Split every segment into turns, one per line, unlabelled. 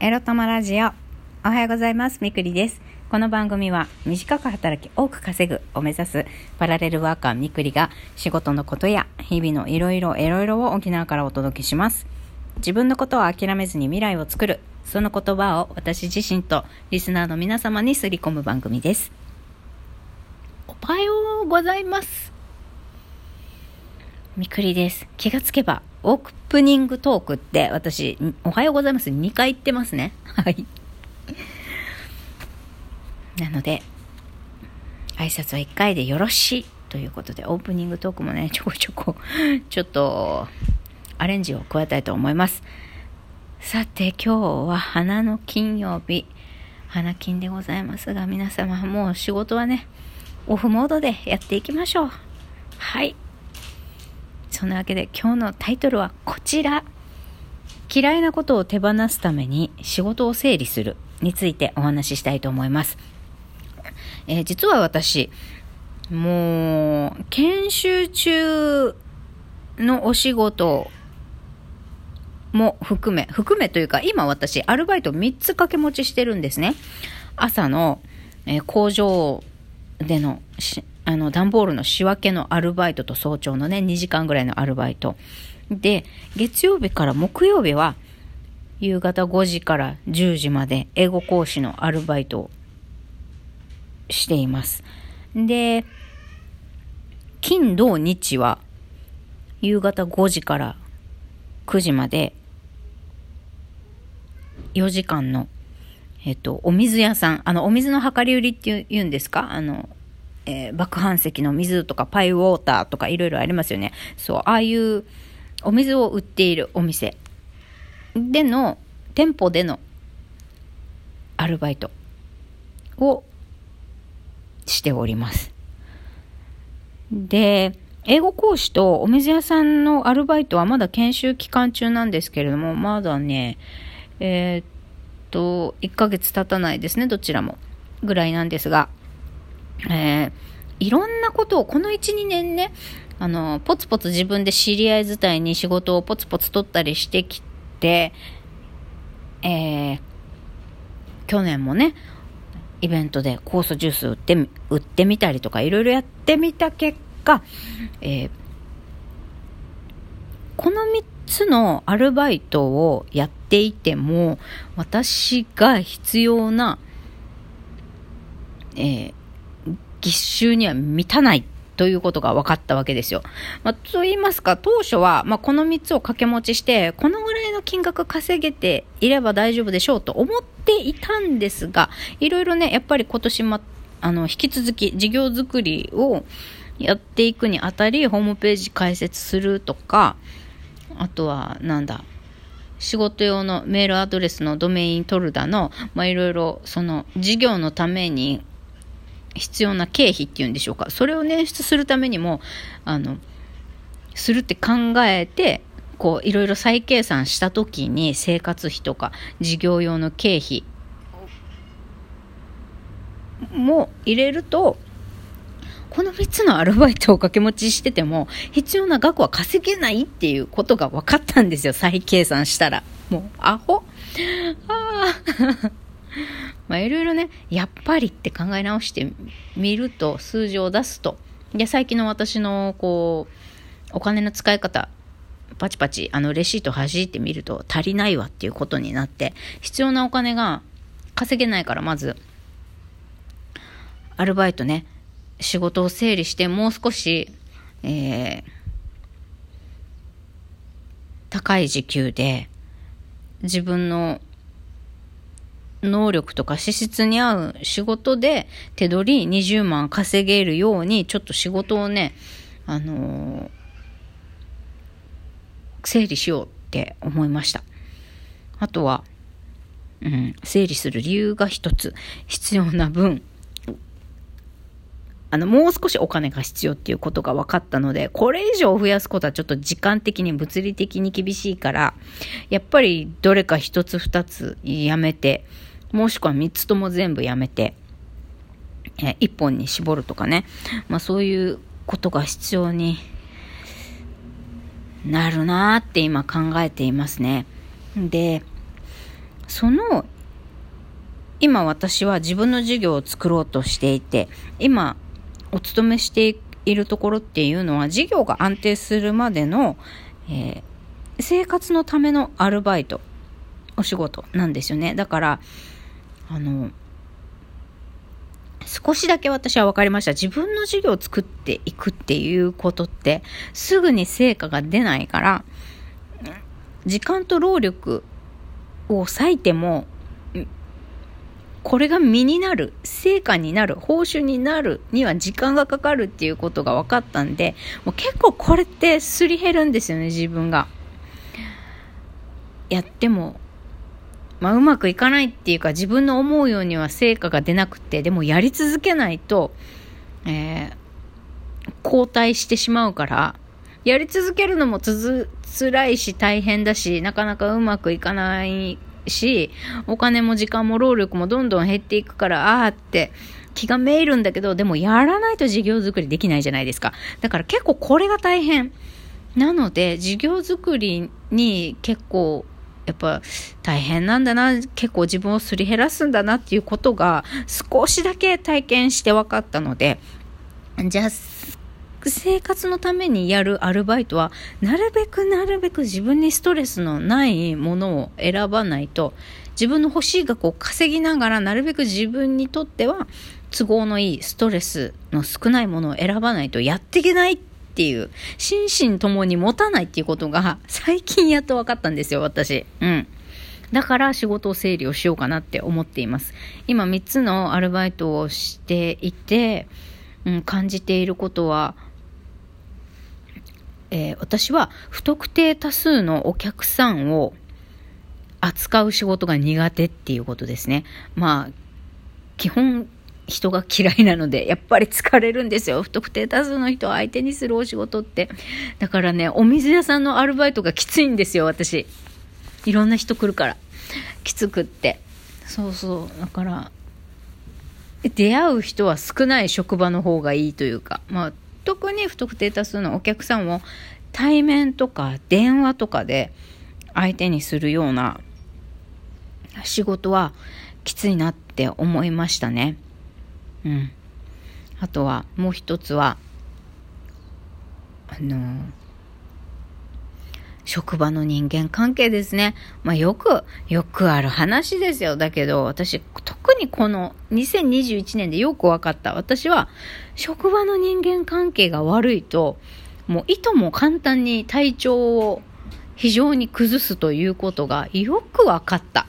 エロ玉ラジオ。おはようございます。みくりです。この番組は短く働き多く稼ぐを目指すパラレルワーカーみくりが仕事のことや日々のいろいろいろいろを沖縄からお届けします。自分のことを諦めずに未来を作る。その言葉を私自身とリスナーの皆様にすり込む番組です。おはようございます。みくりです。気がつけば、オープニングトークって私、おはようございます。2回言ってますね。はい。なので、挨拶は1回でよろしいということで、オープニングトークもね、ちょこちょこ、ちょっと、アレンジを加えたいと思います。さて、今日は花の金曜日、花金でございますが、皆様、もう仕事はね、オフモードでやっていきましょう。はい。そんなわけで今日のタイトルはこちら。嫌いなことを手放すために仕事を整理するについてお話ししたいと思います。えー実は私、もう、研修中のお仕事も含め、含めというか、今私、アルバイト3つ掛け持ちしてるんですね。朝の、えー工場でのし、あの、段ボールの仕分けのアルバイトと早朝のね、2時間ぐらいのアルバイト。で、月曜日から木曜日は、夕方5時から10時まで英語講師のアルバイトをしています。で、金土日は、夕方5時から9時まで、4時間の、えっと、お水屋さん、あの、お水の量り売りって言うんですか？あの、えー爆飯石の水とかパイウォーターとかいろいろありますよね。そう、ああいうお水を売っているお店での、店舗でのアルバイトをしております。で、英語講師とお水屋さんのアルバイトはまだ研修期間中なんですけれども、まだね、えーっと、1ヶ月経たないですね、どちらも。ぐらいなんですが、えーいろんなことを、この1、2年ね、あの、ポツポツ自分で知り合い伝いに仕事をポツポツ取ったりしてきて、えー去年もね、イベントで酵素ジュース売ってみ、売ってみたりとか、いろいろやってみた結果、えーこの3つのアルバイトをやっていても、私が必要な、えー月収には満たないということが分かったわけですよ。まあ、と言いますか、当初は、まあ、この3つを掛け持ちして、このぐらいの金額稼げていれば大丈夫でしょうと思っていたんですが、いろいろね、やっぱり今年も、あの、引き続き事業作りをやっていくにあたり、ホームページ開設するとか、あとは、なんだ、仕事用のメールアドレスのドメイン取るだの、ま、いろいろ、その、事業のために必要な経費っていうんでしょうか。それを捻出するためにも、あの、するって考えて、こう、いろいろ再計算したときに生活費とか事業用の経費も入れると、この3つのアルバイトを掛け持ちしてても、必要な額は稼げないっていうことが分かったんですよ。再計算したら。もう、アホああ。まあ、いろいろね、やっぱりって考え直してみると、数字を出すと。で、最近の私の、こう、お金の使い方、パチパチ、あの、レシート弾いてみると、足りないわっていうことになって、必要なお金が稼げないから、まず、アルバイトね、仕事を整理して、もう少し、えー、高い時給で、自分の能力とか資質に合う仕事で手取り20万稼げるようにちょっと仕事をね、あのー整理しようって思いました。あとは、うん、整理する理由が一つ必要な分、あの、もう少しお金が必要っていうことが分かったので、これ以上増やすことはちょっと時間的に物理的に厳しいから、やっぱりどれか一つ二つやめて、もしくは三つとも全部やめて、えー一本に絞るとかね。まあそういうことが必要になるなーって今考えていますね。で、その今私は自分の授業を作ろうとしていて今お勤めしているところっていうのは事業が安定するまでの、えー、生活のためのアルバイトお仕事なんですよねだからあの少しだけ私は分かりました。自分の授業を作っていくっていうことって、すぐに成果が出ないから、時間と労力を割いても、これが身になる、成果になる、報酬になるには時間がかかるっていうことが分かったんで、もう結構これってすり減るんですよね、自分が。やってもまあ、うまくいかないっていうか自分の思うようには成果が出なくてでもやり続けないと、えー、後退してしまうからやり続けるのもつづ辛いし大変だしなかなかうまくいかないしお金も時間も労力もどんどん減っていくからああって気がめいるんだけどでもやらないと事業作りできないじゃないですか。だから結構これが大変。なので事業作りに結構やっぱ大変なんだな、結構自分をすり減らすんだなっていうことが少しだけ体験して分かったので、じゃあ、生活のためにやるアルバイトは、なるべくなるべく自分にストレスのないものを選ばないと、自分の欲しい額を稼ぎながら、なるべく自分にとっては都合のいいストレスの少ないものを選ばないとやっていけないっていう、心身ともに持たないっていうことが最近やっと分かったんですよ、私。うん。だから仕事を整理をしようかなって思っています。今3つのアルバイトをしていて、うん、感じていることは、えー、私は不特定多数のお客さんを扱う仕事が苦手っていうことですね。まあ、基本人が嫌いなので、やっぱり疲れるんですよ。不特定多数の人を相手にするお仕事って。だからね、お水屋さんのアルバイトがきついんですよ、私。いろんな人来るから。きつくって。そうそう。だから、出会う人は少ない職場の方がいいというか、まあ、特に不特定多数のお客さんを対面とか電話とかで相手にするような仕事はきついなって思いましたね。うん。あとは、もう一つは、あの職場の人間関係ですね。まあよく、よくある話ですよ。だけど、私、特にこの2021年でよく分かった。私は、職場の人間関係が悪いと、もういとも簡単に体調を非常に崩すということがよく分かった。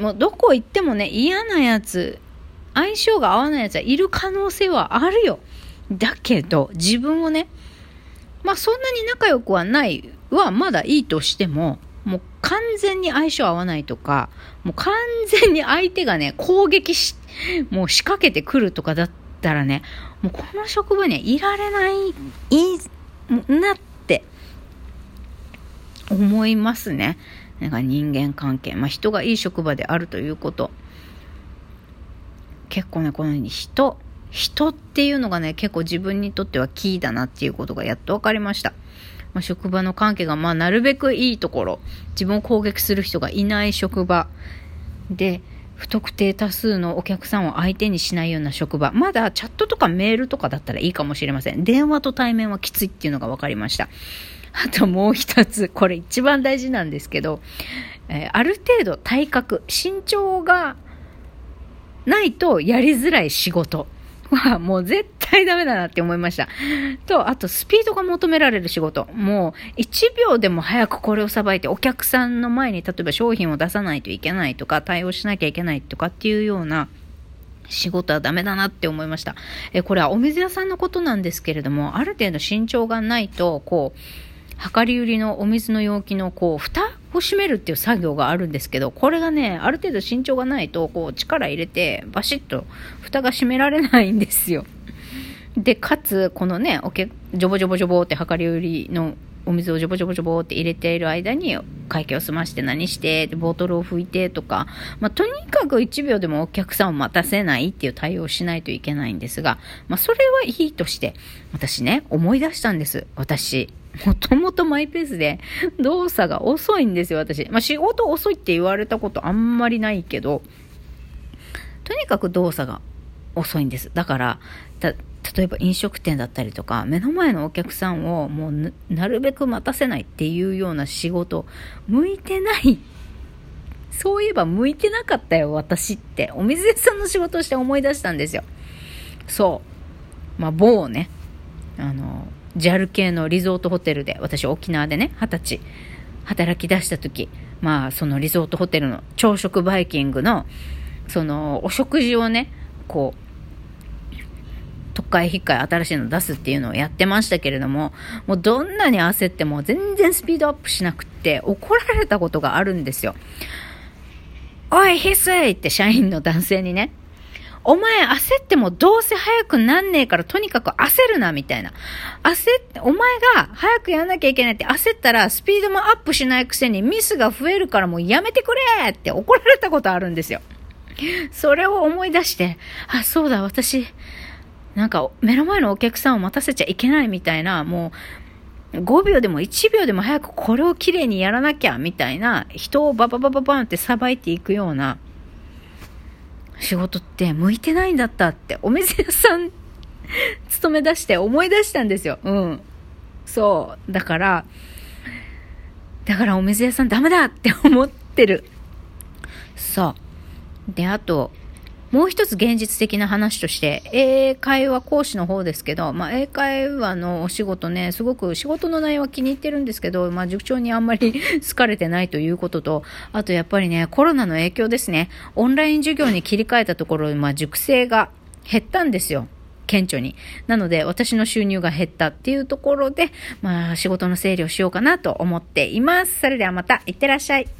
もうどこ行ってもね、嫌なやつ、相性が合わないやつはいる可能性はあるよ。だけど、自分をね、まあそんなに仲良くはないはまだいいとしても、もう完全に相性合わないとか、もう完全に相手がね、攻撃し、もう仕掛けてくるとかだったらね、もうこの職場にはいられない、いいなって思いますね。なんか人間関係。まあ人がいい職場であるということ。結構ね、このように人、人っていうのがね、結構自分にとってはキーだなっていうことがやっと分かりました。まあ、職場の関係が、まあ、なるべくいいところ、自分を攻撃する人がいない職場で、不特定多数のお客さんを相手にしないような職場。まだチャットとかメールとかだったらいいかもしれません。電話と対面はきついっていうのが分かりました。あともう一つ、これ一番大事なんですけど、えー、ある程度体格、身長がないとやりづらい仕事 はもう絶対ダメだなって思いました。と、あとスピードが求められる仕事。もう1秒でも早くこれをさばいてお客さんの前に例えば商品を出さないといけないとか対応しなきゃいけないとかっていうような仕事はダメだなって思いました。え、これはお水屋さんのことなんですけれども、ある程度身長がないと、こう、量り売りのお水の容器のこう蓋を閉めるっていう作業があるんですけどこれがねある程度身長がないとこう力入れてバシッと蓋が閉められないんですよ。でかつこのねおけジョボジョボジョボって量り売りのお水をジョボジョボジョボって入れている間に会計を済まして何してボトルを拭いてとか、まあ、とにかく1秒でもお客さんを待たせないっていう対応をしないといけないんですが、まあ、それはいいとして私ね思い出したんです。私もともとマイペースで動作が遅いんですよ、私。まあ、仕事遅いって言われたことあんまりないけど、とにかく動作が遅いんです。だから、例えば飲食店だったりとか、目の前のお客さんをもうなるべく待たせないっていうような仕事、向いてないそういえば向いてなかったよ、私って。お水屋さんの仕事をして思い出したんですよ。そう。まあ、某ね、あの、JAL 系のリゾートホテルで、私沖縄でね、二十歳、働き出した時、まあ、そのリゾートホテルの朝食バイキングの、その、お食事をね、こう、特会引っかい新しいの出すっていうのをやってましたけれども、もうどんなに焦っても全然スピードアップしなくって怒られたことがあるんですよ。おい、ひすいって社員の男性にね、お前焦ってもどうせ早くなんねえからとにかく焦るな、みたいな。焦って、お前が早くやんなきゃいけないって焦ったらスピードもアップしないくせにミスが増えるからもうやめてくれって怒られたことあるんですよ。それを思い出して、あ、そうだ、私、なんか目の前のお客さんを待たせちゃいけないみたいな、もう5秒でも1秒でも早くこれをきれいにやらなきゃみたいな、人をバババババンってさばいていくような、仕事って向いてないんだったって、お店屋さん 勤め出して思い出したんですよ。うん。そう。だから、だからお水屋さんダメだって思ってる。そう。で、あと、もう一つ現実的な話として、英会話講師の方ですけど、まあ、英会話のお仕事ね、すごく仕事の内容は気に入ってるんですけど、まあ、塾長にあんまり 好かれてないということと、あとやっぱりね、コロナの影響ですね、オンライン授業に切り替えたところ、まあ、塾生が減ったんですよ。顕著に。なので、私の収入が減ったっていうところで、まあ、仕事の整理をしようかなと思っています。それではまた、いってらっしゃい。